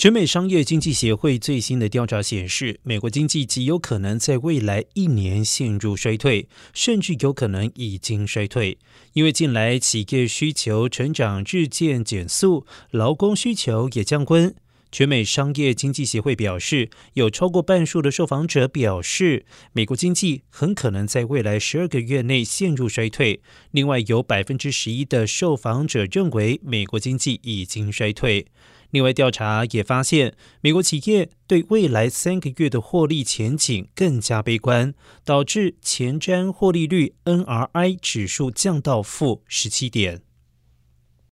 全美商业经济协会最新的调查显示，美国经济极有可能在未来一年陷入衰退，甚至有可能已经衰退。因为近来企业需求成长日渐减速，劳工需求也降温。全美商业经济协会表示，有超过半数的受访者表示，美国经济很可能在未来十二个月内陷入衰退。另外，有百分之十一的受访者认为美国经济已经衰退。另外，调查也发现，美国企业对未来三个月的获利前景更加悲观，导致前瞻获利率 NRI 指数降到负十七点。